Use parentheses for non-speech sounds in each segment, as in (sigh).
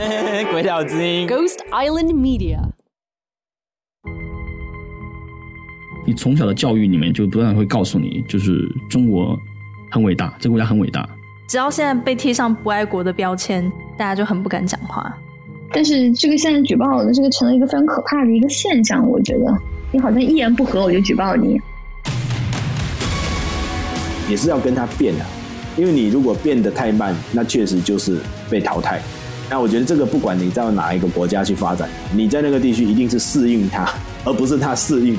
(laughs) 鬼岛之音，Ghost Island Media。你从小的教育里面就不断会告诉你，就是中国很伟大，这个国家很伟大。只要现在被贴上不爱国的标签，大家就很不敢讲话。但是这个现在举报的这个成了一个非常可怕的一个现象，我觉得你好像一言不合我就举报你，也是要跟他变的，因为你如果变得太慢，那确实就是被淘汰。那我觉得这个不管你在哪一个国家去发展，你在那个地区一定是适应它，而不是它适应你。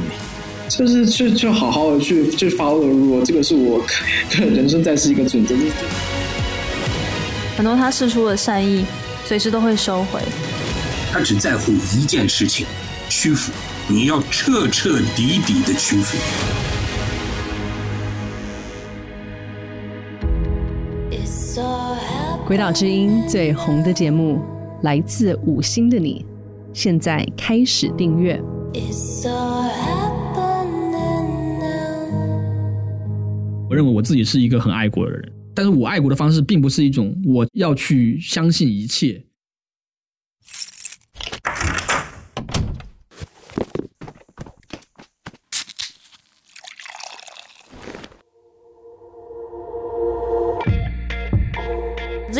就是去去好好的去去 follow 如果这个是我的人生在世一个准则。很多他释出的善意，随时都会收回。他只在乎一件事情：屈服。你要彻彻底底的屈服。鬼岛之音最红的节目，来自五星的你，现在开始订阅。我认为我自己是一个很爱国的人。但是我爱国的方式，并不是一种我要去相信一切。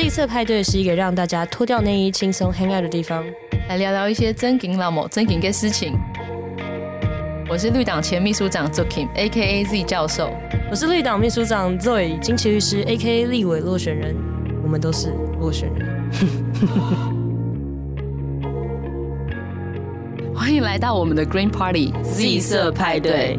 Z 色派对是一个让大家脱掉内衣、轻松 hang out 的地方，来聊聊一些真金老母、真金的事情。我是绿党前秘书长 Zukim，A.K.A. Z 教授。我是绿党秘书长 Zoe 金奇律师，A.K.A. 立委落选人。我们都是落选人。(laughs) 欢迎来到我们的 Green Party Z 色派对。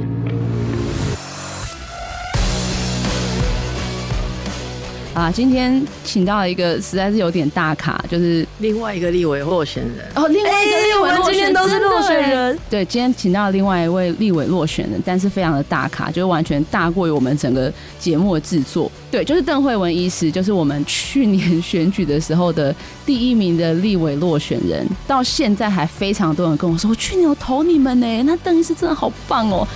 啊，今天请到了一个实在是有点大咖，就是另外一个立委落选人哦，另外一个立委落选人，今天都是落选人。对，今天请到了另外一位立委落选人，但是非常的大咖，就是完全大过于我们整个节目的制作。对，就是邓惠文医师，就是我们去年选举的时候的第一名的立委落选人，到现在还非常多人跟我说，我去年有投你们呢，那邓医师真的好棒哦。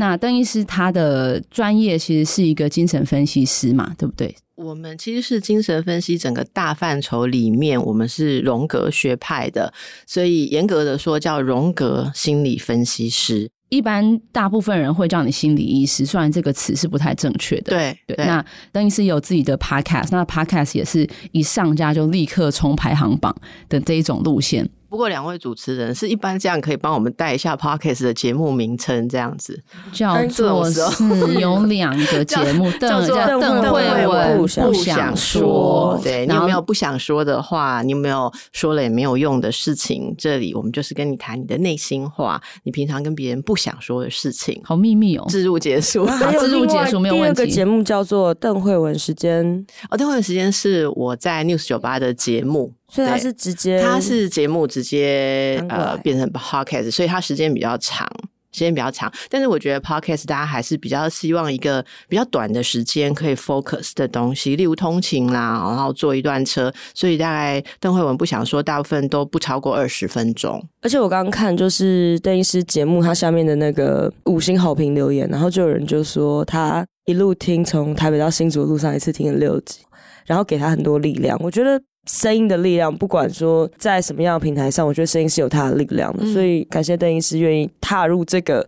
那邓医师他的专业其实是一个精神分析师嘛，对不对？我们其实是精神分析整个大范畴里面，我们是荣格学派的，所以严格的说叫荣格心理分析师。一般大部分人会叫你心理医师，虽然这个词是不太正确的。对对。那邓医师有自己的 podcast，那 podcast 也是一上架就立刻冲排行榜的这一种路线。不过两位主持人是一般这样，可以帮我们带一下 Podcast 的节目名称，这样子 (laughs) 叫做是 (laughs) 有两个节目，叫做邓慧文不想说。对，你有没有不想说的话？你有没有说了也没有用的事情？这里我们就是跟你谈你的内心话，你平常跟别人不想说的事情。好秘密哦！置入结束，置入结束没有问题。第二个节目叫做邓慧文时间。哦，邓慧文时间是我在 News 酒吧的节目。所以他是直接，他是节目直接呃变成 podcast，所以它时间比较长，时间比较长。但是我觉得 podcast 大家还是比较希望一个比较短的时间可以 focus 的东西，例如通勤啦，然后坐一段车。所以大概邓慧文不想说，大部分都不超过二十分钟。而且我刚刚看就是邓医师节目，他下面的那个五星好评留言，然后就有人就说他一路听从台北到新竹路上，一次听了六集，然后给他很多力量。我觉得。声音的力量，不管说在什么样的平台上，我觉得声音是有它的力量的。嗯、所以感谢邓医师愿意踏入这个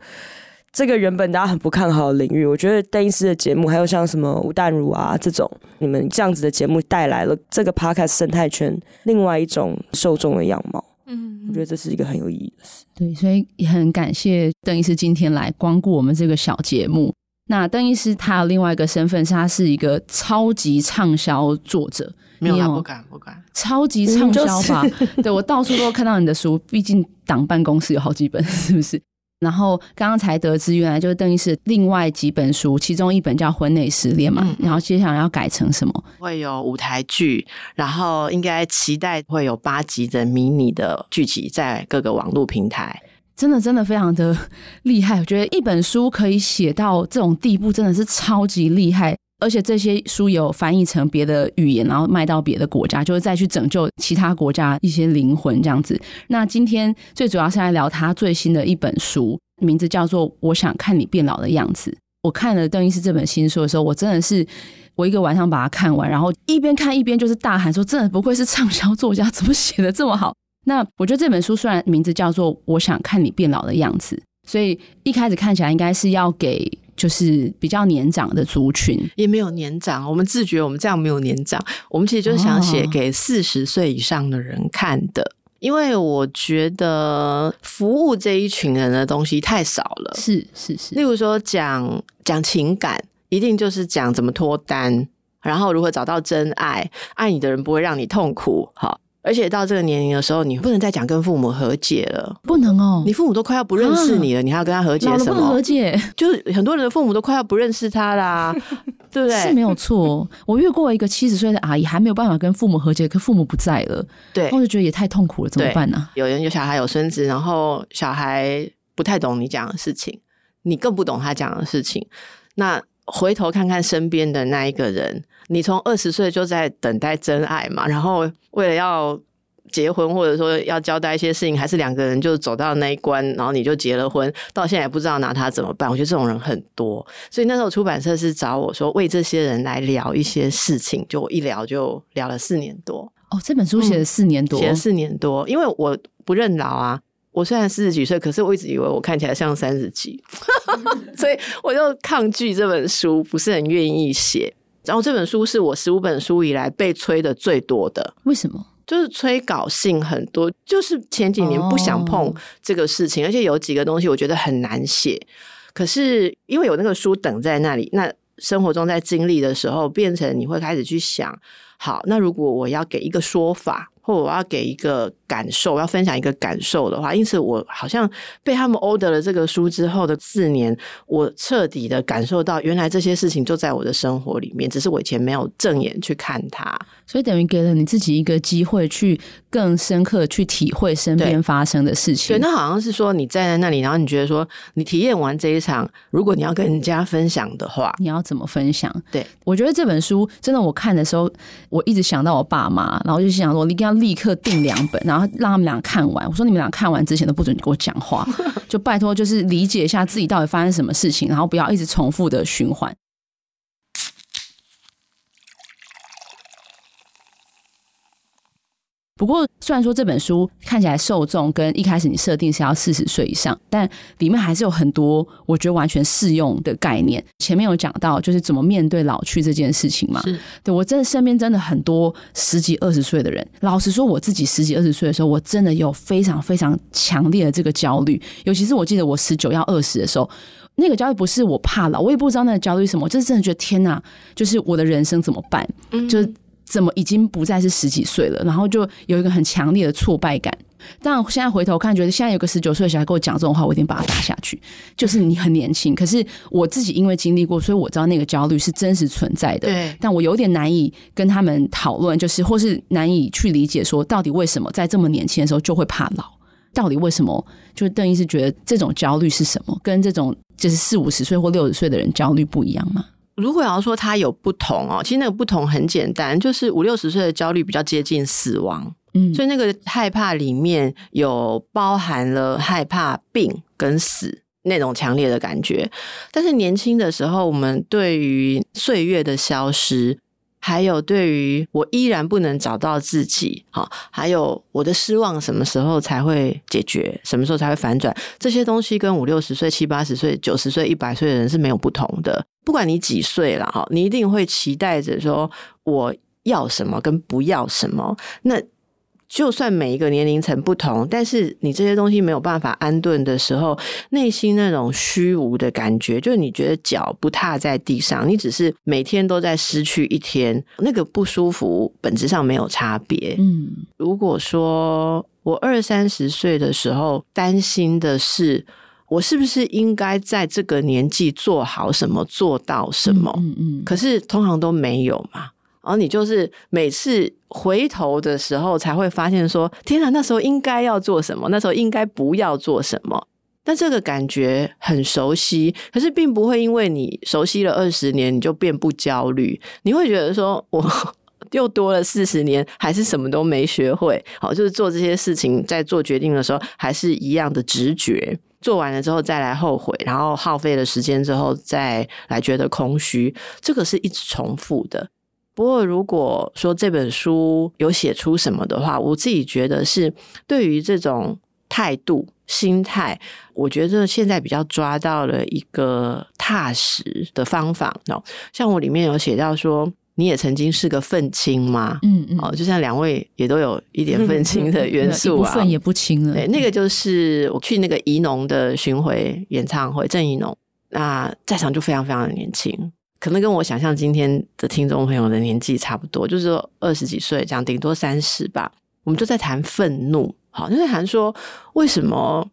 这个原本大家很不看好的领域。我觉得邓医师的节目，还有像什么吴淡如啊这种，你们这样子的节目，带来了这个 podcast 生态圈另外一种受众的样貌。嗯，我觉得这是一个很有意义的事。对，所以也很感谢邓医师今天来光顾我们这个小节目。那邓医师他有另外一个身份，是他是一个超级畅销作者。没有，有不敢，不敢。超级畅销吧？就是、对，我到处都看到你的书，毕竟党办公室有好几本，(laughs) 是不是？然后刚刚才得知，原来就是邓医师另外几本书，其中一本叫《婚内失恋》嘛。嗯、然后接下来要改成什么？会有舞台剧，然后应该期待会有八集的迷你的剧集在各个网络平台。真的，真的非常的 (laughs) 厉害。我觉得一本书可以写到这种地步，真的是超级厉害。而且这些书有翻译成别的语言，然后卖到别的国家，就是再去拯救其他国家一些灵魂这样子。那今天最主要是来聊他最新的一本书，名字叫做《我想看你变老的样子》。我看了邓医师这本新书的时候，我真的是我一个晚上把它看完，然后一边看一边就是大喊说：“真的不愧是畅销作家，怎么写的这么好？”那我觉得这本书虽然名字叫做《我想看你变老的样子》，所以一开始看起来应该是要给就是比较年长的族群，也没有年长。我们自觉我们这样没有年长，我们其实就是想写给四十岁以上的人看的。哦因为我觉得服务这一群人的东西太少了，是是是。例如说讲讲情感，一定就是讲怎么脱单，然后如何找到真爱，爱你的人不会让你痛苦，好。而且到这个年龄的时候，你不能再讲跟父母和解了，不能哦。你父母都快要不认识你了，啊、你还要跟他和解什么？和解，就是很多人的父母都快要不认识他啦，(laughs) 对不对？是没有错。我遇过一个七十岁的阿姨，还没有办法跟父母和解，可父母不在了，对，我就觉得也太痛苦了，怎么办呢、啊？有人有小孩有孙子，然后小孩不太懂你讲的事情，你更不懂他讲的事情，那回头看看身边的那一个人。你从二十岁就在等待真爱嘛，然后为了要结婚，或者说要交代一些事情，还是两个人就走到那一关，然后你就结了婚，到现在也不知道拿他怎么办。我觉得这种人很多，所以那时候出版社是找我说为这些人来聊一些事情，就一聊就聊了四年多。哦，这本书写了四年多，写了四年多，因为我不认老啊，我虽然四十几岁，可是我一直以为我看起来像三十几，(laughs) 所以我就抗拒这本书，不是很愿意写。然后这本书是我十五本书以来被催的最多的，为什么？就是催稿信很多，就是前几年不想碰这个事情，哦、而且有几个东西我觉得很难写。可是因为有那个书等在那里，那生活中在经历的时候，变成你会开始去想，好，那如果我要给一个说法，或我要给一个感受，要分享一个感受的话，因此我好像被他们 order 了这个书之后的四年，我彻底的感受到，原来这些事情就在我的生活里面，只是我以前没有正眼去看它，所以等于给了你自己一个机会，去更深刻去体会身边发生的事情。对，那好像是说你站在那里，然后你觉得说，你体验完这一场，如果你要跟人家分享的话，你要怎么分享？对，我觉得这本书真的，我看的时候，我一直想到我爸妈，然后就想说，你要立刻订两本，然后让他们俩看完。我说你们俩看完之前都不准给我讲话，就拜托，就是理解一下自己到底发生什么事情，然后不要一直重复的循环。不过，虽然说这本书看起来受众跟一开始你设定是要四十岁以上，但里面还是有很多我觉得完全适用的概念。前面有讲到，就是怎么面对老去这件事情嘛。对我真的身边真的很多十几二十岁的人。老实说，我自己十几二十岁的时候，我真的有非常非常强烈的这个焦虑。尤其是我记得我十九要二十的时候，那个焦虑不是我怕老，我也不知道那个焦虑什么，我就是真的觉得天哪，就是我的人生怎么办？嗯，就。怎么已经不再是十几岁了？然后就有一个很强烈的挫败感。但现在回头看，觉得现在有个十九岁的小孩跟我讲这种话，我一定把他打下去。就是你很年轻，可是我自己因为经历过，所以我知道那个焦虑是真实存在的。对，但我有点难以跟他们讨论，就是或是难以去理解，说到底为什么在这么年轻的时候就会怕老？到底为什么？就是邓医师觉得这种焦虑是什么？跟这种就是四五十岁或六十岁的人焦虑不一样吗？如果要说它有不同哦，其实那个不同很简单，就是五六十岁的焦虑比较接近死亡，嗯，所以那个害怕里面有包含了害怕病跟死那种强烈的感觉。但是年轻的时候，我们对于岁月的消失，还有对于我依然不能找到自己，好，还有我的失望什么时候才会解决，什么时候才会反转，这些东西跟五六十岁、七八十岁、九十岁、一百岁的人是没有不同的。不管你几岁了哈，你一定会期待着说我要什么跟不要什么。那就算每一个年龄层不同，但是你这些东西没有办法安顿的时候，内心那种虚无的感觉，就是你觉得脚不踏在地上，你只是每天都在失去一天，那个不舒服本质上没有差别。嗯，如果说我二三十岁的时候担心的是。我是不是应该在这个年纪做好什么，做到什么？嗯嗯。可是通常都没有嘛。然后你就是每次回头的时候，才会发现说：天哪，那时候应该要做什么？那时候应该不要做什么？但这个感觉很熟悉，可是并不会因为你熟悉了二十年，你就变不焦虑。你会觉得说：我 (laughs) 又多了四十年，还是什么都没学会。好，就是做这些事情，在做决定的时候，还是一样的直觉。做完了之后再来后悔，然后耗费了时间之后再来觉得空虚，这个是一直重复的。不过，如果说这本书有写出什么的话，我自己觉得是对于这种态度、心态，我觉得现在比较抓到了一个踏实的方法哦。像我里面有写到说，你也曾经是个愤青吗？嗯嗯，哦，就像两位也都有一点愤青的 (laughs) 元素啊，也不轻了。对，那个就是我去那个宜农的巡回演唱会，郑宜农，那在场就非常非常的年轻。可能跟我想象今天的听众朋友的年纪差不多，就是说二十几岁这样，顶多三十吧。我们就在谈愤怒，好，就在谈说为什么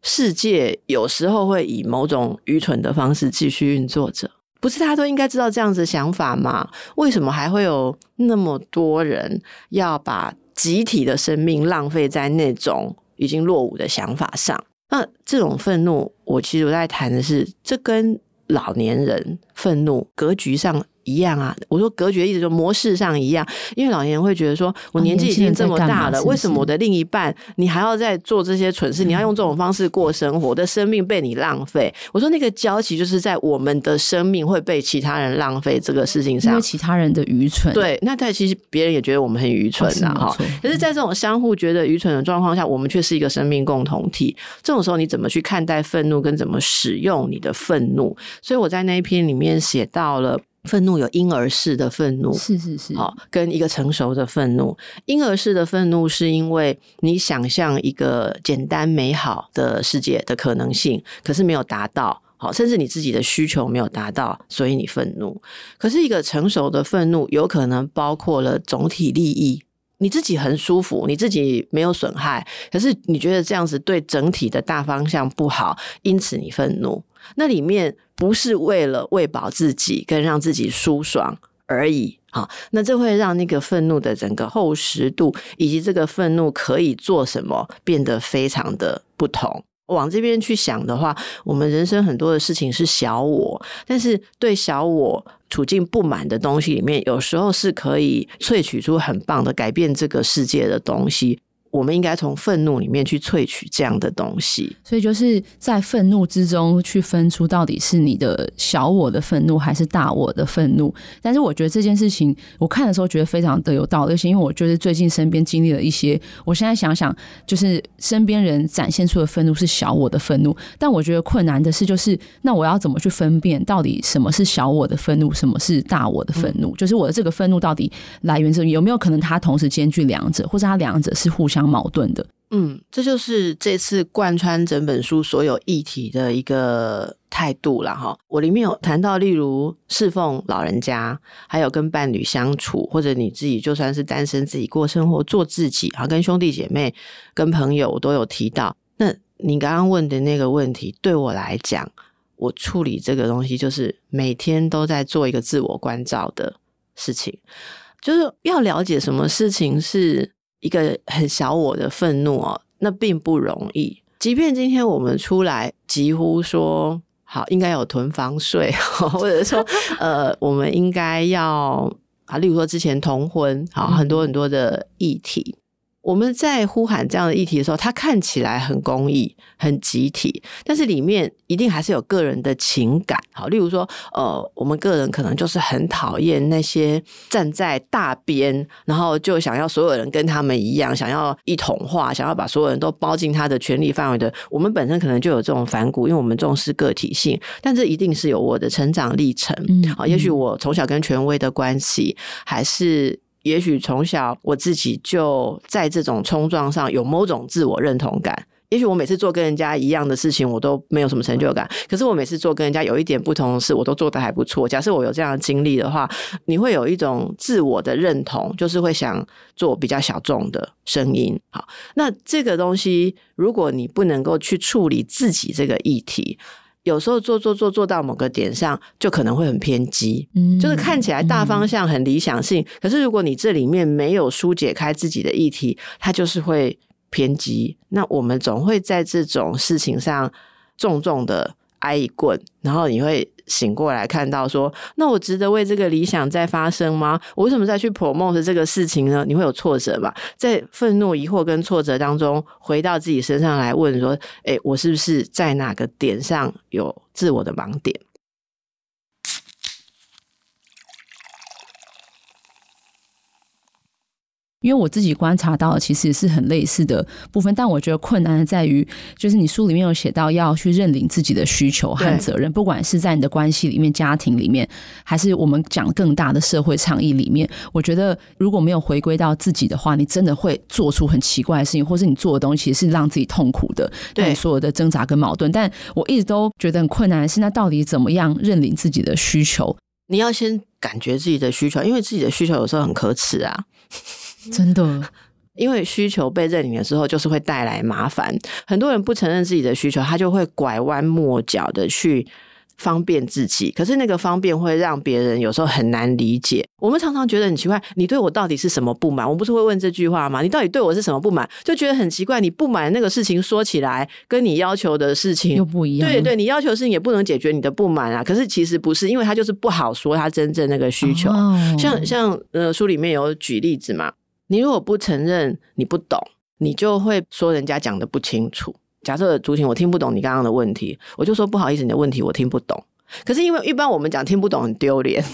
世界有时候会以某种愚蠢的方式继续运作着？不是大家都应该知道这样子想法吗？为什么还会有那么多人要把集体的生命浪费在那种已经落伍的想法上？那这种愤怒，我其实我在谈的是这跟。老年人愤怒，格局上一样啊！我说隔绝的意思就模式上一样，因为老年人会觉得说，我年纪已经这么大了，为什么我的另一半你还要再做这些蠢事？你要用这种方式过生活，我的生命被你浪费。我说那个交集就是在我们的生命会被其他人浪费这个事情上，因为其他人的愚蠢。对，那但其实别人也觉得我们很愚蠢啊。哈。可是，在这种相互觉得愚蠢的状况下，我们却是一个生命共同体。这种时候，你怎么去看待愤怒，跟怎么使用你的愤怒？所以我在那一篇里面写到了。愤怒有婴儿式的愤怒，是是是，好，跟一个成熟的愤怒。婴儿式的愤怒是因为你想象一个简单美好的世界的可能性，可是没有达到，好，甚至你自己的需求没有达到，所以你愤怒。可是一个成熟的愤怒，有可能包括了总体利益，你自己很舒服，你自己没有损害，可是你觉得这样子对整体的大方向不好，因此你愤怒。那里面不是为了喂饱自己跟让自己舒爽而已，好，那这会让那个愤怒的整个厚实度以及这个愤怒可以做什么变得非常的不同。往这边去想的话，我们人生很多的事情是小我，但是对小我处境不满的东西里面，有时候是可以萃取出很棒的改变这个世界的东西。我们应该从愤怒里面去萃取这样的东西，所以就是在愤怒之中去分出到底是你的小我的愤怒还是大我的愤怒。但是我觉得这件事情，我看的时候觉得非常的有道理，是因为我觉得最近身边经历了一些，我现在想想，就是身边人展现出的愤怒是小我的愤怒，但我觉得困难的是，就是那我要怎么去分辨到底什么是小我的愤怒，什么是大我的愤怒？就是我的这个愤怒到底来源是有没有可能它同时兼具两者，或者它两者是互相相矛盾的，嗯，这就是这次贯穿整本书所有议题的一个态度了哈。我里面有谈到，例如侍奉老人家，还有跟伴侣相处，或者你自己就算是单身，自己过生活，做自己啊，跟兄弟姐妹、跟朋友，我都有提到。那你刚刚问的那个问题，对我来讲，我处理这个东西，就是每天都在做一个自我关照的事情，就是要了解什么事情是。一个很小我的愤怒哦，那并不容易。即便今天我们出来，疾呼说好应该有囤房税，(laughs) 或者说呃，我们应该要啊，例如说之前同婚，好很多很多的议题。我们在呼喊这样的议题的时候，它看起来很公益、很集体，但是里面一定还是有个人的情感。好，例如说，呃，我们个人可能就是很讨厌那些站在大边，然后就想要所有人跟他们一样，想要一统化，想要把所有人都包进他的权利范围的。我们本身可能就有这种反骨，因为我们重视个体性，但这一定是有我的成长历程。嗯，好，也许我从小跟权威的关系，还是。也许从小我自己就在这种冲撞上有某种自我认同感。也许我每次做跟人家一样的事情，我都没有什么成就感。可是我每次做跟人家有一点不同的事，我都做得还不错。假设我有这样的经历的话，你会有一种自我的认同，就是会想做比较小众的声音。好，那这个东西，如果你不能够去处理自己这个议题。有时候做做做做到某个点上，就可能会很偏激。嗯，就是看起来大方向很理想性，嗯，可是如果你这里面没有疏解开自己的议题，它就是会偏激。那我们总会在这种事情上重重的挨一棍，然后你会醒过来，看到说，那我值得为这个理想再发生吗？我为什么再去 promote 这个事情呢？你会有挫折吧？在愤怒、疑惑跟挫折当中，回到自己身上来问说，诶，我是不是在哪个点上有自我的盲点？因为我自己观察到的其实也是很类似的部分，但我觉得困难的在于，就是你书里面有写到要去认领自己的需求和责任，不管是在你的关系里面、家庭里面，还是我们讲更大的社会倡议里面。我觉得如果没有回归到自己的话，你真的会做出很奇怪的事情，或是你做的东西是让自己痛苦的。对所有的挣扎跟矛盾，但我一直都觉得很困难的是，那到底怎么样认领自己的需求？你要先感觉自己的需求，因为自己的需求有时候很可耻啊。(laughs) 真的，因为需求被认领的时候，就是会带来麻烦。很多人不承认自己的需求，他就会拐弯抹角的去方便自己。可是那个方便会让别人有时候很难理解。我们常常觉得很奇怪，你对我到底是什么不满？我不是会问这句话吗？你到底对我是什么不满？就觉得很奇怪。你不满那个事情说起来，跟你要求的事情又不一样。对对，你要求的事情也不能解决你的不满啊。可是其实不是，因为他就是不好说他真正那个需求。哦、像像呃书里面有举例子嘛。你如果不承认你不懂，你就会说人家讲的不清楚。假设竹婷，我听不懂你刚刚的问题，我就说不好意思，你的问题我听不懂。可是因为一般我们讲听不懂很丢脸，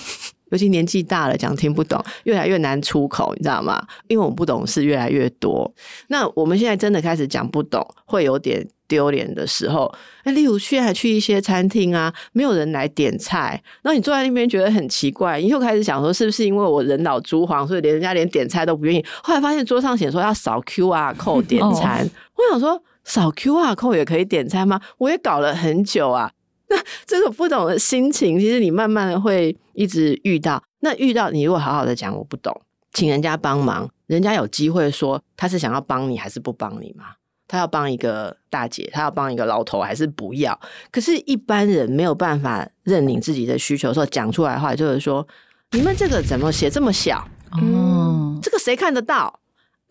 尤其年纪大了讲听不懂越来越难出口，你知道吗？因为我们不懂事越来越多。那我们现在真的开始讲不懂，会有点。丢脸的时候，哎，例如去还去一些餐厅啊，没有人来点菜，然后你坐在那边觉得很奇怪，你又开始想说是不是因为我人老珠黄，所以连人家连点菜都不愿意。后来发现桌上写说要扫 QR code 点餐，哦、我想说扫 QR code 也可以点餐吗？我也搞了很久啊。那 (laughs) 这个不懂的心情，其实你慢慢的会一直遇到。那遇到你如果好好的讲我不懂，请人家帮忙，人家有机会说他是想要帮你还是不帮你吗？他要帮一个大姐，他要帮一个老头，还是不要？可是，一般人没有办法认领自己的需求的时候，讲出来的话就是说：“你们这个怎么写这么小？嗯，这个谁看得到？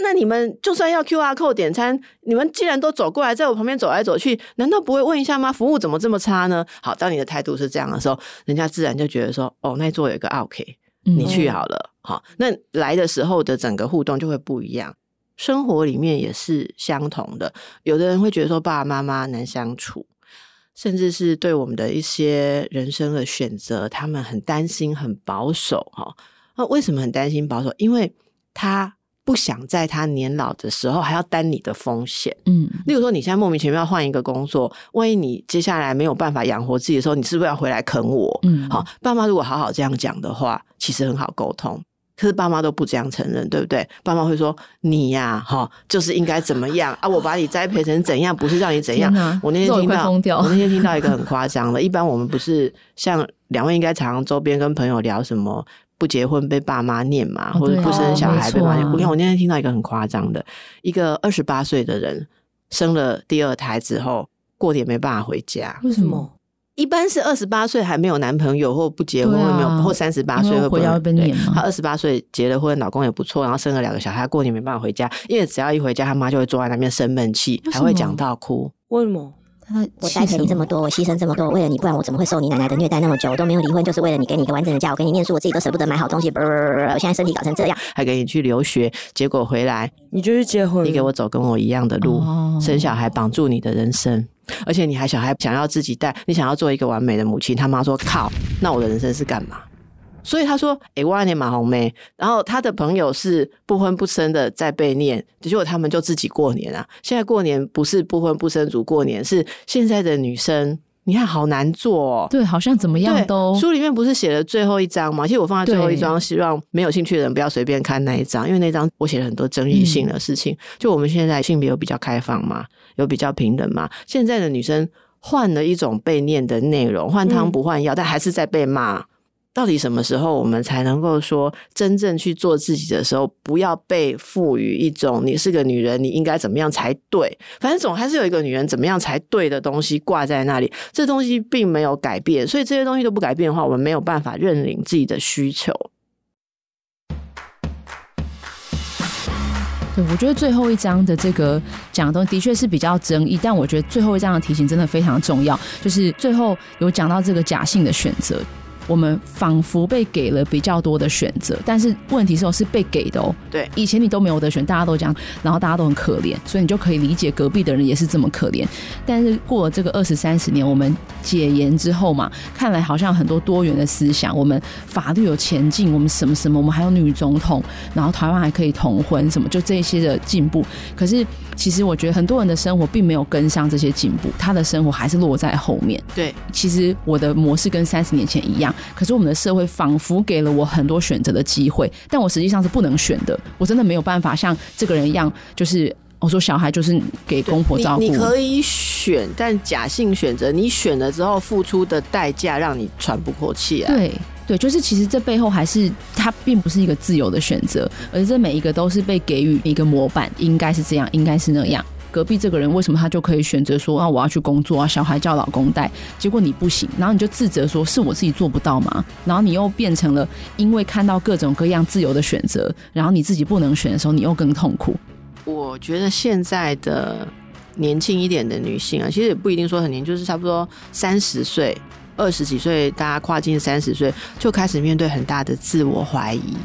那你们就算要 QR code 点餐，你们既然都走过来，在我旁边走来走去，难道不会问一下吗？服务怎么这么差呢？”好，当你的态度是这样的时候，人家自然就觉得说：“哦，那桌有一个 OK，你去好了。嗯”好，那来的时候的整个互动就会不一样。生活里面也是相同的，有的人会觉得说爸爸妈妈难相处，甚至是对我们的一些人生的选择，他们很担心、很保守哈。那为什么很担心保守？因为他不想在他年老的时候还要担你的风险。嗯，例如说你现在莫名其妙换一个工作，万一你接下来没有办法养活自己的时候，你是不是要回来啃我？嗯，好，爸妈如果好好这样讲的话，其实很好沟通。可是爸妈都不这样承认，对不对？爸妈会说你呀，哈，就是应该怎么样啊？我把你栽培成怎样，不是让你怎样。我那天听到，我那天听到一个很夸张的。(laughs) 一般我们不是像两位应该常常周边跟朋友聊什么不结婚被爸妈念嘛，或者不生小孩被爸妈念。我看我那天听到一个很夸张的，一个二十八岁的人生了第二胎之后，过年没办法回家，为什么？一般是二十八岁还没有男朋友或不结婚，啊、没有，或三十八岁会回家被念嘛。他二十八岁结了婚，老公也不错，然后生了两个小孩，过年没办法回家，因为只要一回家，他妈就会坐在那边生闷气，还会讲到哭。为什么？我带着你这么多，我牺牲这么多，为了你，不然我怎么会受你奶奶的虐待那么久？我都没有离婚，就是为了你，给你一个完整的家。我给你念书，我自己都舍不得买好东西。不不不不，我现在身体搞成这样，还给你去留学，结果回来你就去结婚，你给我走跟我一样的路，哦、生小孩绑住你的人生。而且你还小孩想要自己带，你想要做一个完美的母亲，他妈说靠，那我的人生是干嘛？所以他说，哎，我爱你马红梅。然后他的朋友是不婚不生的，在被念，结果他们就自己过年啊。现在过年不是不婚不生族过年，是现在的女生，你看好难做哦。对，好像怎么样都。书里面不是写了最后一章吗？其实我放在最后一章，希望没有兴趣的人不要随便看那一章，因为那章我写了很多争议性的事情。嗯、就我们现在性别有比较开放嘛？有比较平等嘛？现在的女生换了一种被念的内容，换汤不换药，嗯、但还是在被骂。到底什么时候我们才能够说真正去做自己的时候，不要被赋予一种你是个女人，你应该怎么样才对？反正总还是有一个女人怎么样才对的东西挂在那里，这东西并没有改变，所以这些东西都不改变的话，我们没有办法认领自己的需求。对，我觉得最后一章的这个讲的东西的确是比较争议，但我觉得最后一章的提醒真的非常重要，就是最后有讲到这个假性的选择。我们仿佛被给了比较多的选择，但是问题是，是被给的哦。对，以前你都没有得选，大家都这样，然后大家都很可怜，所以你就可以理解隔壁的人也是这么可怜。但是过了这个二十三十年，我们解严之后嘛，看来好像很多多元的思想，我们法律有前进，我们什么什么，我们还有女总统，然后台湾还可以同婚，什么就这些的进步。可是其实我觉得很多人的生活并没有跟上这些进步，他的生活还是落在后面。对，其实我的模式跟三十年前一样。可是我们的社会仿佛给了我很多选择的机会，但我实际上是不能选的。我真的没有办法像这个人一样，就是我说小孩就是给公婆照顾。你，你可以选，但假性选择，你选了之后付出的代价让你喘不过气来。对对，就是其实这背后还是它并不是一个自由的选择，而这每一个都是被给予一个模板，应该是这样，应该是那样。隔壁这个人为什么他就可以选择说啊，我要去工作啊，小孩叫老公带，结果你不行，然后你就自责说是我自己做不到吗？然后你又变成了因为看到各种各样自由的选择，然后你自己不能选的时候，你又更痛苦。我觉得现在的年轻一点的女性啊，其实也不一定说很年，就是差不多三十岁、二十几岁，大家跨进三十岁就开始面对很大的自我怀疑。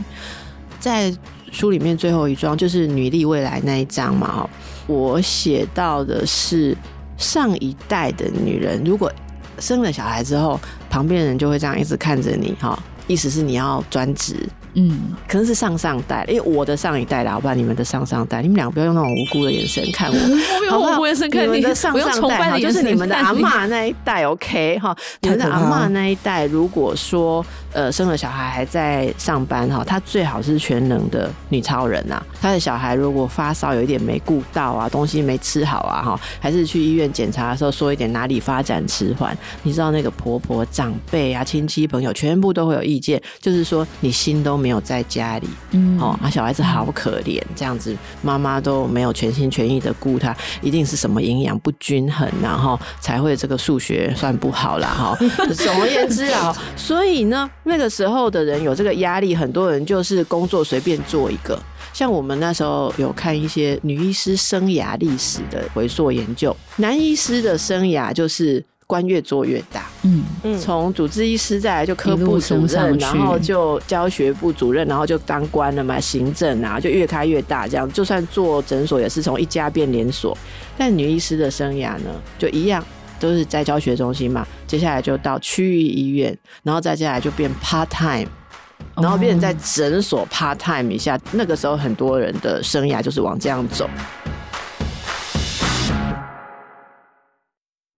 在书里面最后一章就是女力未来那一章嘛，我写到的是上一代的女人，如果生了小孩之后，旁边人就会这样一直看着你，哈，意思是你要专职。嗯，可能是上上代，因为我的上一代啦，我把你们的上上代，你们两个不要用那种无辜的眼神看我，(laughs) 我用无辜眼神看你，你们的上上代哈，就是你们的阿嬷那一代，OK 哈，你们的阿嬷那一代，如果说呃生了小孩还在上班哈，她最好是全能的女超人呐，她的小孩如果发烧有一点没顾到啊，东西没吃好啊哈，还是去医院检查的时候说一点哪里发展迟缓，你知道那个婆婆长辈啊亲戚朋友全部都会有意见，就是说你心都没。没有在家里，嗯，哦，啊，小孩子好可怜，这样子妈妈都没有全心全意的顾他，一定是什么营养不均衡，然后才会这个数学算不好啦，哈。(laughs) 总而言之啊，所以呢，那个时候的人有这个压力，很多人就是工作随便做一个。像我们那时候有看一些女医师生涯历史的回溯研究，男医师的生涯就是。官越做越大，嗯嗯，从主治医师再来就科部主任，然后就教学部主任，然后就当官了嘛，行政啊，就越开越大，这样就算做诊所也是从一家变连锁。但女医师的生涯呢，就一样，都是在教学中心嘛，接下来就到区域医院，然后再接下来就变 part time，然后变成在诊所 part time 一下。那个时候很多人的生涯就是往这样走。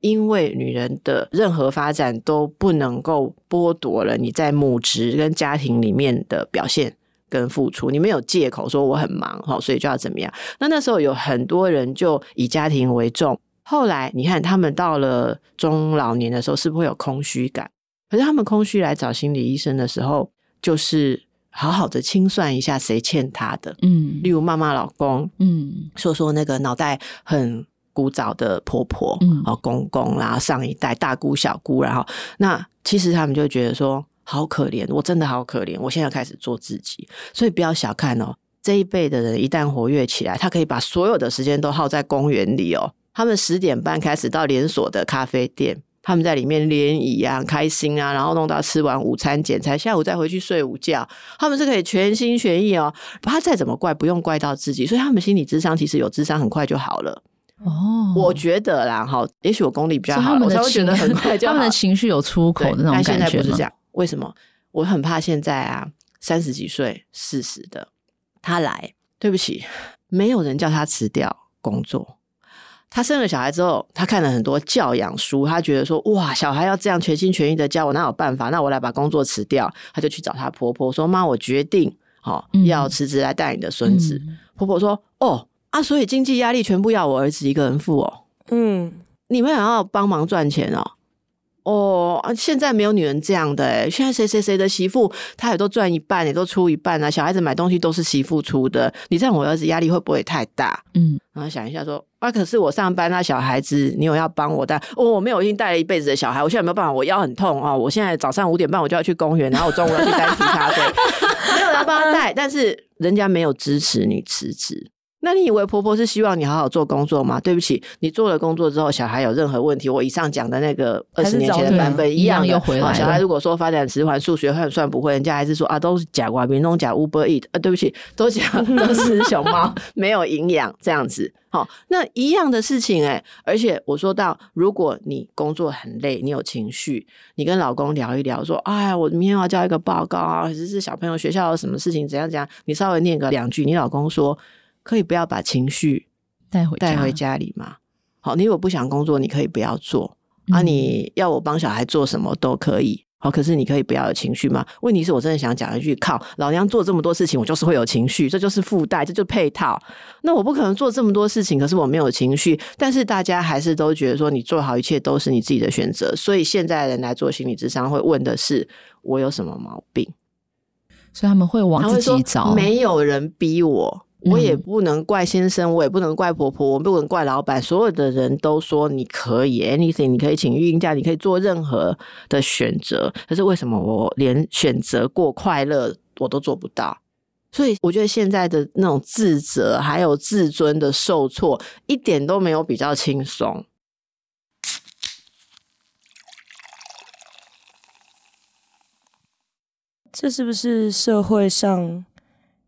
因为女人的任何发展都不能够剥夺了你在母职跟家庭里面的表现跟付出，你没有借口说我很忙哈，所以就要怎么样？那那时候有很多人就以家庭为重。后来你看他们到了中老年的时候，是不是会有空虚感？可是他们空虚来找心理医生的时候，就是好好的清算一下谁欠他的，嗯，例如骂骂老公，嗯，说说那个脑袋很。古早的婆婆、哦公公啦，上一代大姑小姑，然后那其实他们就觉得说好可怜，我真的好可怜，我现在要开始做自己，所以不要小看哦，这一辈的人一旦活跃起来，他可以把所有的时间都耗在公园里哦。他们十点半开始到连锁的咖啡店，他们在里面联谊啊，开心啊，然后弄到吃完午餐剪裁，下午再回去睡午觉，他们是可以全心全意哦。他再怎么怪，不用怪到自己，所以他们心理智商其实有智商很快就好了。哦，我觉得啦，哈，也许我功力比较好，我才会觉得很快就。他们的情绪有出口的那种感觉。但现在不是这样，为什么？我很怕现在啊，三十几岁、四十的他来，对不起，没有人叫他辞掉工作。他生了小孩之后，他看了很多教养书，他觉得说，哇，小孩要这样全心全意的教我，哪有办法？那我来把工作辞掉。他就去找他婆婆说：“妈，我决定，好，要辞职来带你的孙子。嗯”婆婆说：“哦。”啊，所以经济压力全部要我儿子一个人付哦。嗯，你们想要帮忙赚钱哦？哦，现在没有女人这样的诶，现在谁谁谁的媳妇，她也都赚一半，也都出一半啊。小孩子买东西都是媳妇出的，你这样我儿子压力会不会太大？嗯，然后想一下说，啊，可是我上班，那小孩子你有要帮我带？哦，我没有，已经带了一辈子的小孩，我现在没有办法，我腰很痛啊。我现在早上五点半我就要去公园，然后我中午要去单体咖啡，(laughs) 没有人帮他带，但是人家没有支持你辞职。那你以为婆婆是希望你好好做工作吗？对不起，你做了工作之后，小孩有任何问题，我以上讲的那个二十年前的版本一样，又回来了。小孩如果说发展迟缓，数学算算不会，人家还是说啊，都是假瓜皮，弄假 Uber Eat 啊，对不起，都讲都是熊猫，(laughs) 没有营养这样子。好，那一样的事情哎、欸，而且我说到，如果你工作很累，你有情绪，你跟老公聊一聊，说，哎，我明天要交一个报告啊，或者是小朋友学校有什么事情，怎样怎样，你稍微念个两句，你老公说。可以不要把情绪带回带回家里吗？好，你如果不想工作，你可以不要做、嗯、啊。你要我帮小孩做什么都可以，好，可是你可以不要有情绪吗？问题是我真的想讲一句：靠，老娘做这么多事情，我就是会有情绪，这就是附带，这就配套。那我不可能做这么多事情，可是我没有情绪。但是大家还是都觉得说，你做好一切都是你自己的选择。所以现在人来做心理智商，会问的是我有什么毛病？所以他们会往自己找，没有人逼我。我也不能怪先生，我也不能怪婆婆，我不能怪老板。所有的人都说你可以，anything，你可以请育婴假，你可以做任何的选择。可是为什么我连选择过快乐我都做不到？所以我觉得现在的那种自责还有自尊的受挫，一点都没有比较轻松。这是不是社会上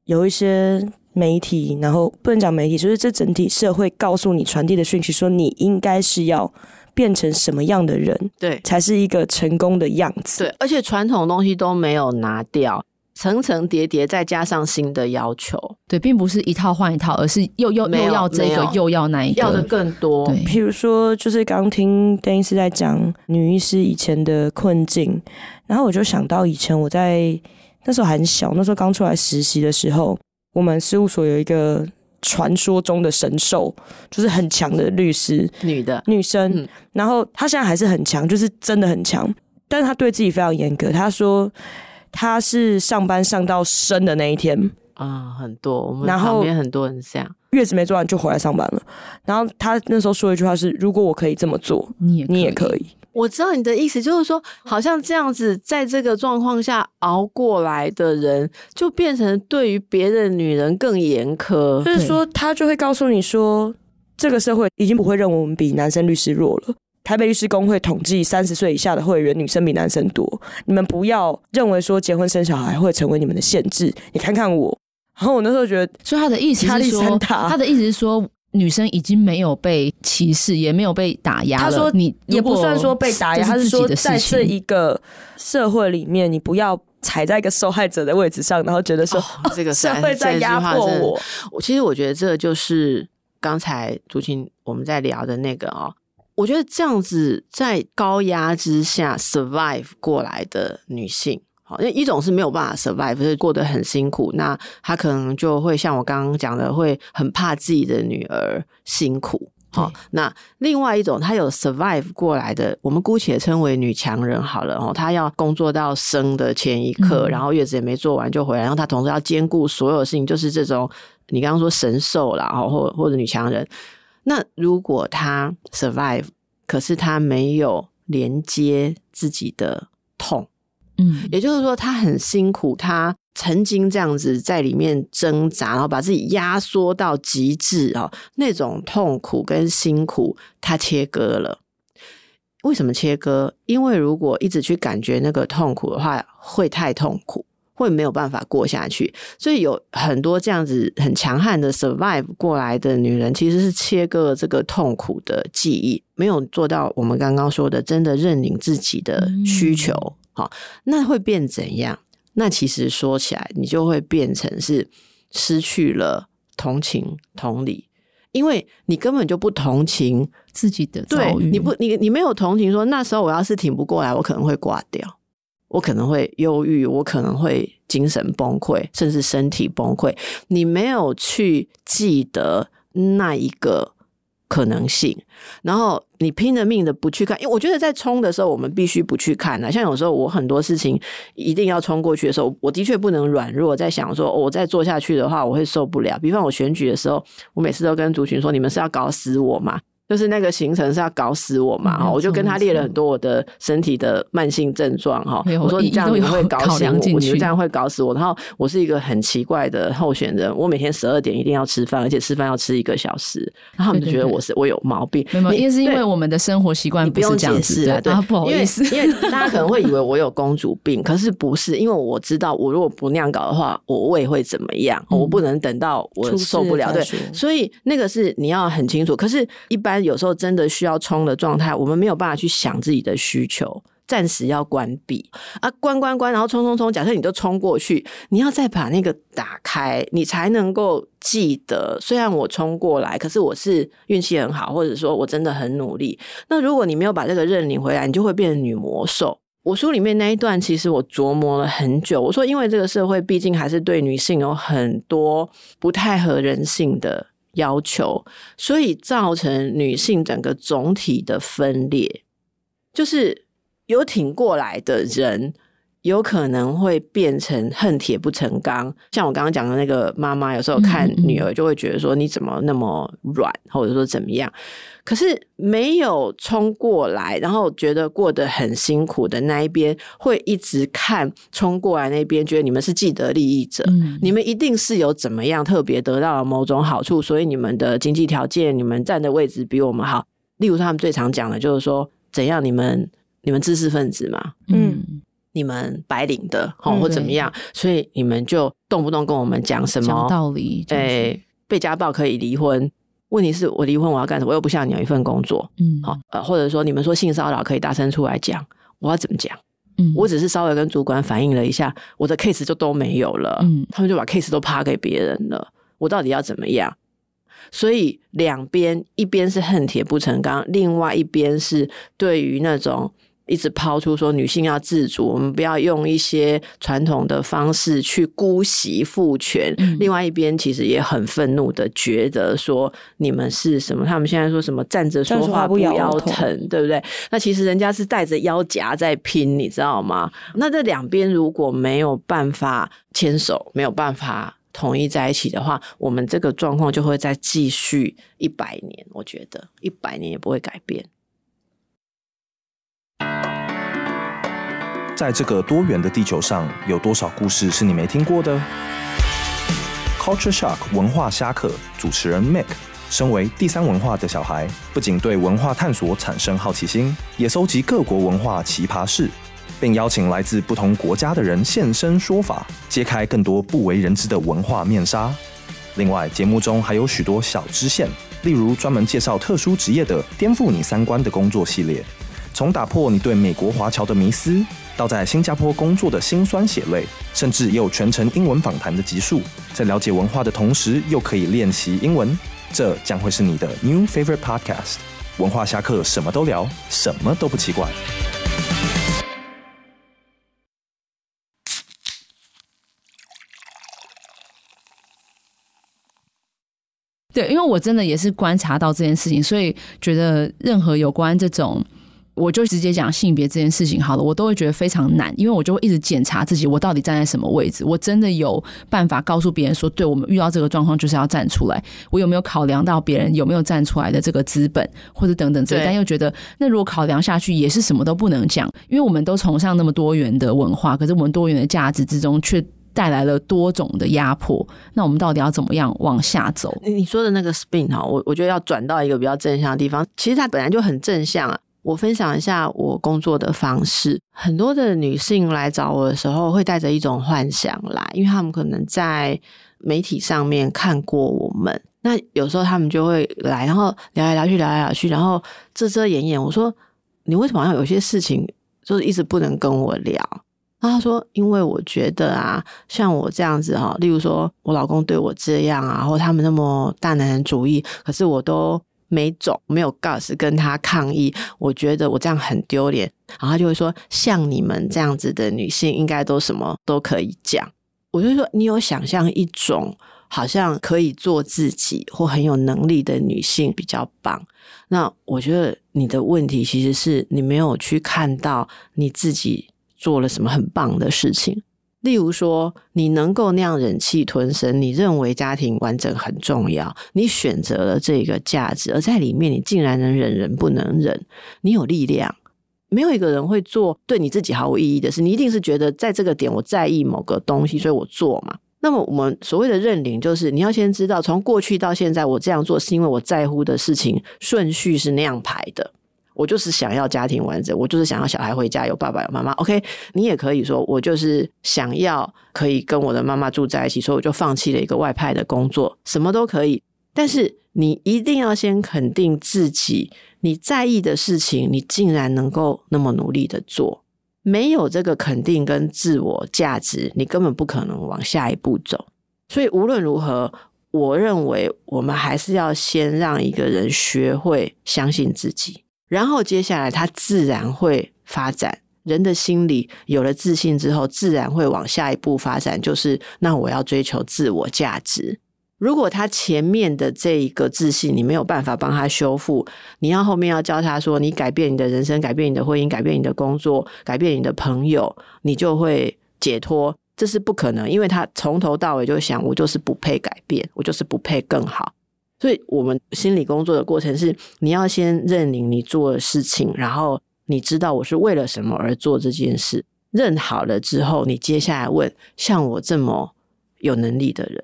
有一些？媒体，然后不能讲媒体，就是这整体社会告诉你传递的讯息，说你应该是要变成什么样的人，对，才是一个成功的样子。对，而且传统东西都没有拿掉，层层叠叠再加上新的要求，对，并不是一套换一套，而是又又又要这个，又要那一个，要的更多。对，譬如说，就是刚听邓医师在讲女医师以前的困境，然后我就想到以前我在那时候还小，那时候刚出来实习的时候。我们事务所有一个传说中的神兽，就是很强的律师，女的女生。嗯、然后她现在还是很强，就是真的很强。但是她对自己非常严格。她说她是上班上到生的那一天啊，很多我们旁边很多人这样，月子没做完就回来上班了。然后她那时候说一句话是：如果我可以这么做，你也你也可以。我知道你的意思，就是说，好像这样子，在这个状况下熬过来的人，就变成对于别的女人更严苛。就是说，他就会告诉你说，这个社会已经不会认为我们比男生律师弱了。台北律师工会统计，三十岁以下的会员女生比男生多。你们不要认为说结婚生小孩会成为你们的限制。你看看我，然后我那时候觉得，所以他的意思是说，他的意思是说。女生已经没有被歧视，也没有被打压了。他说：“你也不算说被打压，他是说在这一个社会里面，你不要踩在一个受害者的位置上，然后觉得说、哦、这个社会在压迫我。我其实我觉得这就是刚才竹青我们在聊的那个哦。我觉得这样子在高压之下 survive 过来的女性。”因为一种是没有办法 survive，是过得很辛苦，那他可能就会像我刚刚讲的，会很怕自己的女儿辛苦。好，那另外一种，他有 survive 过来的，我们姑且称为女强人好了。哦，他要工作到生的前一刻，然后月子也没做完就回来，然后他同时要兼顾所有事情，就是这种你刚刚说神兽啦，或或者女强人。那如果他 survive，可是他没有连接自己的痛。嗯，也就是说，他很辛苦，他曾经这样子在里面挣扎，然后把自己压缩到极致哦，那种痛苦跟辛苦，他切割了。为什么切割？因为如果一直去感觉那个痛苦的话，会太痛苦，会没有办法过下去。所以有很多这样子很强悍的 survive 过来的女人，其实是切割了这个痛苦的记忆，没有做到我们刚刚说的真的认领自己的需求。嗯好，那会变怎样？那其实说起来，你就会变成是失去了同情、同理，因为你根本就不同情自己的遭遇。你不，你你没有同情说，说那时候我要是挺不过来，我可能会挂掉，我可能会忧郁，我可能会精神崩溃，甚至身体崩溃。你没有去记得那一个。可能性，然后你拼了命的不去看，因为我觉得在冲的时候，我们必须不去看啊。像有时候我很多事情一定要冲过去的时候，我的确不能软弱，在想说我再做下去的话，我会受不了。比方我选举的时候，我每次都跟族群说：“你们是要搞死我吗？”就是那个行程是要搞死我嘛，哈、嗯，我就跟他列了很多我的身体的慢性症状，哈，我说你这样你会搞死我，你就这样会搞死我。然后我是一个很奇怪的候选人，我每天十二点一定要吃饭，而且吃饭要吃一个小时，然后他们就觉得我是我有毛病，没有，因为是因为我们的生活习惯不用解释啊，对，(laughs) 不好意思，因为因为大家可能会以为我有公主病，可是不是，因为我知道我如果不那样搞的话，我胃会怎么样，嗯、我不能等到我受不了，对，所以那个是你要很清楚。可是，一般有时候真的需要冲的状态，我们没有办法去想自己的需求，暂时要关闭啊，关关关，然后冲冲冲。假设你就冲过去，你要再把那个打开，你才能够记得。虽然我冲过来，可是我是运气很好，或者说我真的很努力。那如果你没有把这个认领回来，你就会变成女魔兽。我书里面那一段，其实我琢磨了很久。我说，因为这个社会毕竟还是对女性有很多不太合人性的要求，所以造成女性整个总体的分裂，就是有挺过来的人。有可能会变成恨铁不成钢，像我刚刚讲的那个妈妈，有时候看女儿就会觉得说，你怎么那么软，或者说怎么样？可是没有冲过来，然后觉得过得很辛苦的那一边，会一直看冲过来那边，觉得你们是既得利益者，你们一定是有怎么样特别得到了某种好处，所以你们的经济条件，你们站的位置比我们好。例如他们最常讲的就是说，怎样你们你们知识分子嘛，嗯。你们白领的，哦，或怎么样，所以你们就动不动跟我们讲什么道理？哎、欸，被家暴可以离婚，问题是我离婚我要干什么？我又不像你有一份工作，嗯，好，呃，或者说你们说性骚扰可以大声出来讲，我要怎么讲？嗯，我只是稍微跟主管反映了一下，我的 case 就都没有了，嗯，他们就把 case 都趴给别人了，我到底要怎么样？所以两边一边是恨铁不成钢，另外一边是对于那种。一直抛出说女性要自主，我们不要用一些传统的方式去姑息父权。嗯、另外一边其实也很愤怒的觉得说你们是什么？他们现在说什么站着说话不腰疼，对不对？那其实人家是带着腰夹在拼，你知道吗？那这两边如果没有办法牵手，没有办法统一在一起的话，我们这个状况就会再继续一百年。我觉得一百年也不会改变。在这个多元的地球上，有多少故事是你没听过的？Culture Shock 文化虾客主持人 Mick，身为第三文化的小孩，不仅对文化探索产生好奇心，也搜集各国文化奇葩事，并邀请来自不同国家的人现身说法，揭开更多不为人知的文化面纱。另外，节目中还有许多小支线，例如专门介绍特殊职业的颠覆你三观的工作系列。从打破你对美国华侨的迷思，到在新加坡工作的辛酸血泪，甚至也有全程英文访谈的集数，在了解文化的同时，又可以练习英文，这将会是你的 new favorite podcast。文化侠客什么都聊，什么都不奇怪。对，因为我真的也是观察到这件事情，所以觉得任何有关这种。我就直接讲性别这件事情好了，我都会觉得非常难，因为我就会一直检查自己，我到底站在什么位置？我真的有办法告诉别人说，对，我们遇到这个状况就是要站出来。我有没有考量到别人有没有站出来的这个资本，或者等等之类？但又觉得，那如果考量下去，也是什么都不能讲，因为我们都崇尚那么多元的文化，可是我们多元的价值之中，却带来了多种的压迫。那我们到底要怎么样往下走？你说的那个 spin 哈，我我觉得要转到一个比较正向的地方。其实它本来就很正向啊。我分享一下我工作的方式。很多的女性来找我的时候，会带着一种幻想来，因为她们可能在媒体上面看过我们。那有时候她们就会来，然后聊来聊去，聊来聊去，然后遮遮掩掩。我说：“你为什么要有些事情就是一直不能跟我聊？”然后她说：“因为我觉得啊，像我这样子哈，例如说我老公对我这样啊，或他们那么大男人主义，可是我都。”没种，没有 gas 跟他抗议，我觉得我这样很丢脸。然后他就会说，像你们这样子的女性，应该都什么都可以讲。我就说，你有想象一种好像可以做自己或很有能力的女性比较棒。那我觉得你的问题其实是你没有去看到你自己做了什么很棒的事情。例如说，你能够那样忍气吞声，你认为家庭完整很重要，你选择了这个价值，而在里面你竟然能忍人不能忍，你有力量。没有一个人会做对你自己毫无意义的事，你一定是觉得在这个点我在意某个东西，所以我做嘛。那么我们所谓的认领，就是你要先知道，从过去到现在，我这样做是因为我在乎的事情顺序是那样排的。我就是想要家庭完整，我就是想要小孩回家有爸爸有妈妈。OK，你也可以说，我就是想要可以跟我的妈妈住在一起，所以我就放弃了一个外派的工作，什么都可以。但是你一定要先肯定自己，你在意的事情，你竟然能够那么努力的做。没有这个肯定跟自我价值，你根本不可能往下一步走。所以无论如何，我认为我们还是要先让一个人学会相信自己。然后接下来，他自然会发展。人的心理有了自信之后，自然会往下一步发展，就是那我要追求自我价值。如果他前面的这一个自信你没有办法帮他修复，你要后面要教他说，你改变你的人生，改变你的婚姻，改变你的工作，改变你的朋友，你就会解脱。这是不可能，因为他从头到尾就想，我就是不配改变，我就是不配更好。所以，我们心理工作的过程是，你要先认领你做的事情，然后你知道我是为了什么而做这件事。认好了之后，你接下来问，像我这么有能力的人，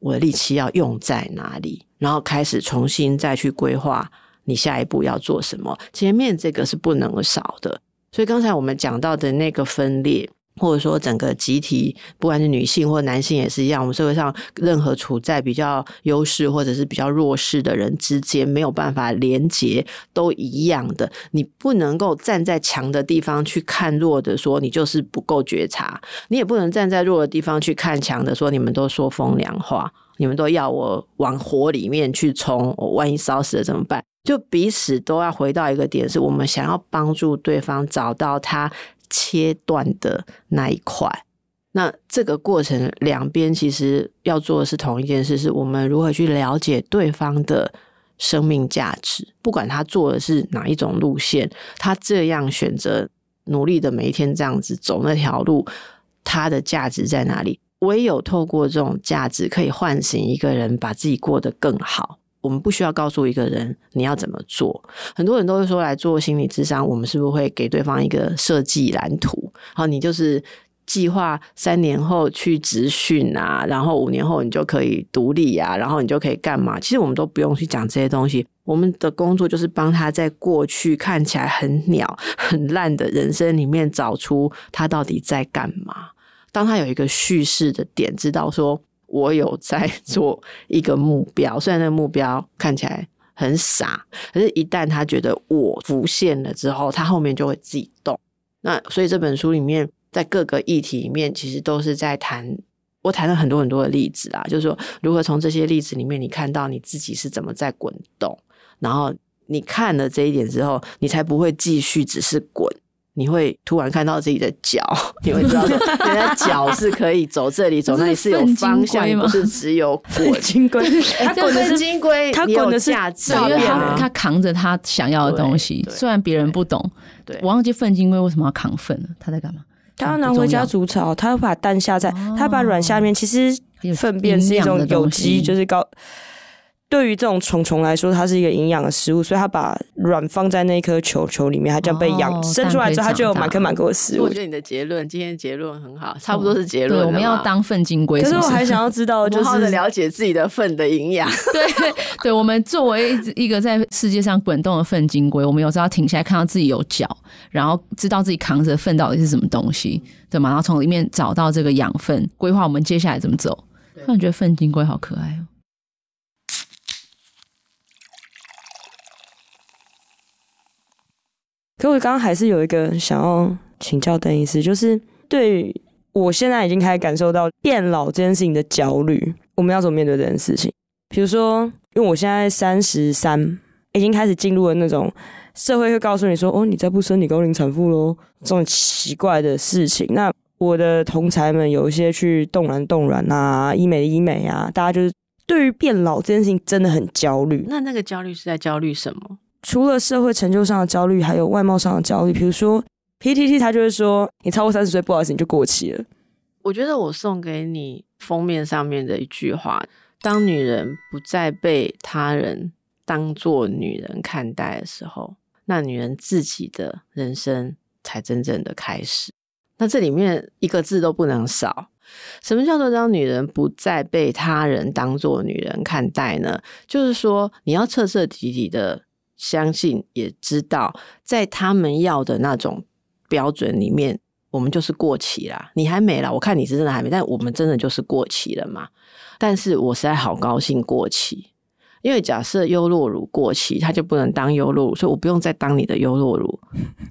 我的力气要用在哪里？然后开始重新再去规划你下一步要做什么。前面这个是不能少的。所以刚才我们讲到的那个分裂。或者说，整个集体，不管是女性或男性也是一样，我们社会上任何处在比较优势或者是比较弱势的人之间，没有办法连结，都一样的。你不能够站在强的地方去看弱的，说你就是不够觉察；你也不能站在弱的地方去看强的，说你们都说风凉话，你们都要我往火里面去冲，我万一烧死了怎么办？就彼此都要回到一个点，是我们想要帮助对方找到他。切断的那一块，那这个过程两边其实要做的是同一件事，是我们如何去了解对方的生命价值。不管他做的是哪一种路线，他这样选择努力的每一天这样子走那条路，他的价值在哪里？唯有透过这种价值，可以唤醒一个人，把自己过得更好。我们不需要告诉一个人你要怎么做。很多人都会说，来做心理咨商，我们是不是会给对方一个设计蓝图？好，你就是计划三年后去职训啊，然后五年后你就可以独立啊，然后你就可以干嘛？其实我们都不用去讲这些东西。我们的工作就是帮他在过去看起来很鸟、很烂的人生里面找出他到底在干嘛。当他有一个叙事的点，知道说。我有在做一个目标，虽然那个目标看起来很傻，可是，一旦他觉得我浮现了之后，他后面就会自己动。那所以这本书里面，在各个议题里面，其实都是在谈。我谈了很多很多的例子啊，就是说如何从这些例子里面，你看到你自己是怎么在滚动，然后你看了这一点之后，你才不会继续只是滚。你会突然看到自己的脚，你会知道，原来脚是可以走这里 (laughs) 走那里，是有方向，不是只有 (laughs) 滚金龟。他滚的是金龟，他滚的是价值，因为他他扛着他想要的东西，虽然别人不懂。对，我忘记粪金龟为什么要扛粪了？他在干嘛？他要拿回家煮草，他要把蛋下在，他把卵下面，其实粪便是一种有机，就是高。对于这种虫虫来说，它是一个营养的食物，所以它把卵放在那颗球球里面，它这样被养、哦、生出来之后，它就有满颗满颗的食物。我觉得你的结论，今天结论很好，差不多是结论、我们要当粪金龟。可是我还想要知道，就是好好的了解自己的粪的营养。(laughs) 对，对，我们作为一个在世界上滚动的粪金龟，我们有时候要停下来，看到自己有脚，然后知道自己扛着粪到底是什么东西，对吗？然后从里面找到这个养分，规划我们接下来怎么走。突然觉得粪金龟好可爱哦。可我刚刚还是有一个想要请教邓医师，就是对我现在已经开始感受到变老这件事情的焦虑，我们要怎么面对这件事情？比如说，因为我现在三十三，已经开始进入了那种社会会告诉你说：“哦，你再不生，你高龄产妇喽。”这种奇怪的事情。那我的同侪们有一些去冻卵冻卵啊，医美的医美啊，大家就是对于变老这件事情真的很焦虑。那那个焦虑是在焦虑什么？除了社会成就上的焦虑，还有外貌上的焦虑。比如说，PTT 他就是说，你超过三十岁，不好意思，你就过期了。我觉得我送给你封面上面的一句话：当女人不再被他人当做女人看待的时候，那女人自己的人生才真正的开始。那这里面一个字都不能少。什么叫做当女人不再被他人当做女人看待呢？就是说，你要彻彻底底的相信，也知道，在他们要的那种标准里面，我们就是过期啦。你还没啦，我看你是真的还没，但我们真的就是过期了嘛。但是我实在好高兴过期。因为假设优酪乳过期，它就不能当优酪乳，所以我不用再当你的优酪乳。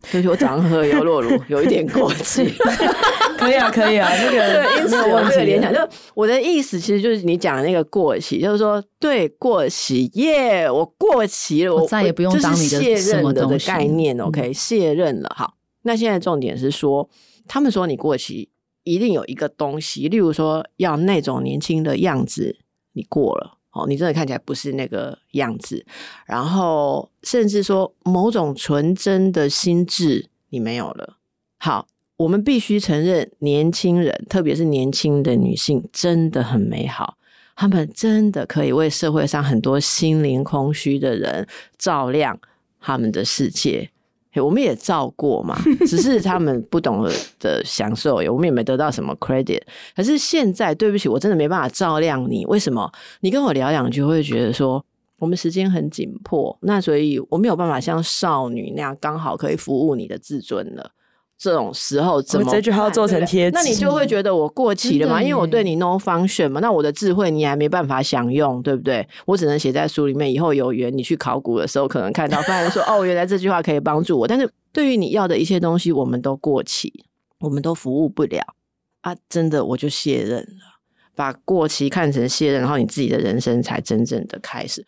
所以我早上喝优酪乳有一点过期，(laughs) 可以啊，可以啊，那个对，因此我这个联想，就我的意思其实就是你讲的那个过期，就是说对过期耶，yeah, 我过期了，我，再也不用当你的卸任了的概念嗯，OK，卸任了。好，那现在重点是说，他们说你过期，一定有一个东西，例如说要那种年轻的样子，你过了。哦，你真的看起来不是那个样子，然后甚至说某种纯真的心智你没有了。好，我们必须承认，年轻人，特别是年轻的女性，真的很美好，她们真的可以为社会上很多心灵空虚的人照亮他们的世界。我们也照过嘛，只是他们不懂得享受，我们也没得到什么 credit。可是现在，对不起，我真的没办法照亮你。为什么？你跟我聊两句，会觉得说我们时间很紧迫，那所以我没有办法像少女那样刚好可以服务你的自尊了。这种时候怎么？这句话要做成贴纸，那你就会觉得我过期了吗？因为我对你 no function 嘛，那我的智慧你还没办法享用，对不对？我只能写在书里面，以后有缘你去考古的时候可能看到，发现说哦，原来这句话可以帮助我。但是对于你要的一切东西，我们都过期，我们都服务不了啊！真的，我就卸任了，把过期看成卸任，然后你自己的人生才真正的开始。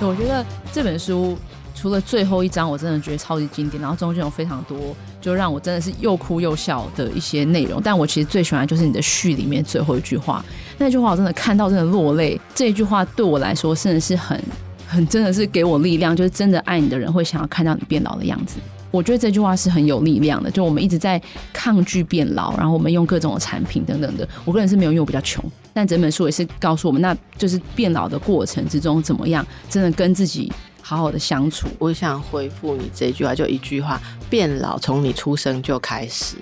我觉得这本书。除了最后一章，我真的觉得超级经典，然后中间有非常多就让我真的是又哭又笑的一些内容。但我其实最喜欢的就是你的序里面最后一句话，那句话我真的看到真的落泪。这一句话对我来说真的是很 (laughs) 很真的是给我力量，就是真的爱你的人会想要看到你变老的样子。我觉得这句话是很有力量的。就我们一直在抗拒变老，然后我们用各种的产品等等的。我个人是没有，因为我比较穷。但整本书也是告诉我们，那就是变老的过程之中怎么样，真的跟自己。好好的相处，我想回复你这句话，就一句话：变老从你出生就开始，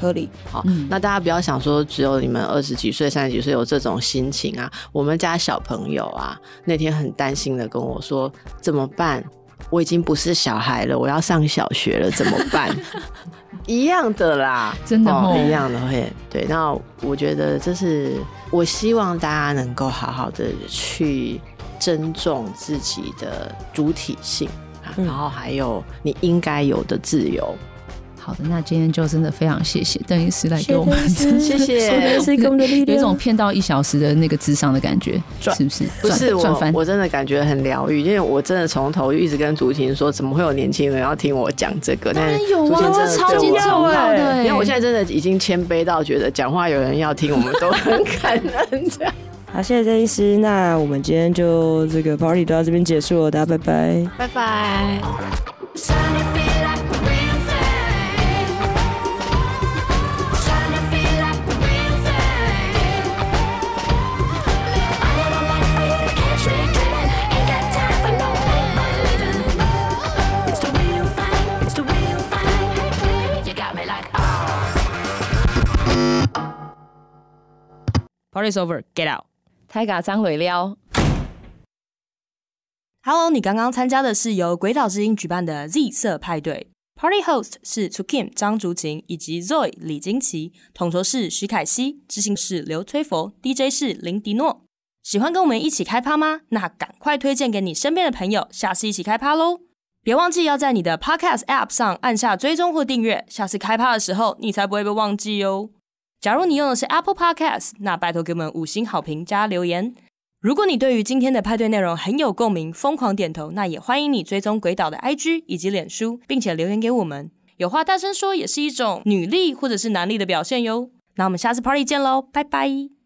合理。好，嗯、那大家不要想说只有你们二十几岁、三十几岁有这种心情啊。我们家小朋友啊，那天很担心的跟我说：“怎么办？我已经不是小孩了，我要上小学了，怎么办？” (laughs) 一样的啦，真的、哦哦、一样的会。对，那我觉得这是我希望大家能够好好的去。尊重自己的主体性，然后还有你应该有的自由。好的，那今天就真的非常谢谢邓医师来给我们，谢谢，谢谢给我们的力量。有一种骗到一小时的那个智商的感觉，是不是？不是我，我真的感觉很疗愈，因为我真的从头就一直跟竹婷说，怎么会有年轻人要听我讲这个？但是有啊，超级重要的，因为我现在真的已经谦卑到觉得讲话有人要听，我们都很 (laughs) 感恩这样。好，谢谢郑医师。那我们今天就这个 party 都到这边结束了，大家拜拜，拜拜。Party's over, get out. 泰嘎张尾撩。Hello，你刚刚参加的是由鬼岛之音举办的 Z 色派对，Party Host 是 To Kim 张竹琴以及 Zoe 李金奇，统筹是徐凯熙，执行是刘崔佛，DJ 是林迪诺。喜欢跟我们一起开趴吗？那赶快推荐给你身边的朋友，下次一起开趴喽！别忘记要在你的 Podcast App 上按下追踪或订阅，下次开趴的时候你才不会被忘记哦。假如你用的是 Apple Podcast，那拜托给我们五星好评加留言。如果你对于今天的派对内容很有共鸣，疯狂点头，那也欢迎你追踪鬼岛的 IG 以及脸书，并且留言给我们。有话大声说也是一种女力或者是男力的表现哟。那我们下次 Party 见喽，拜拜。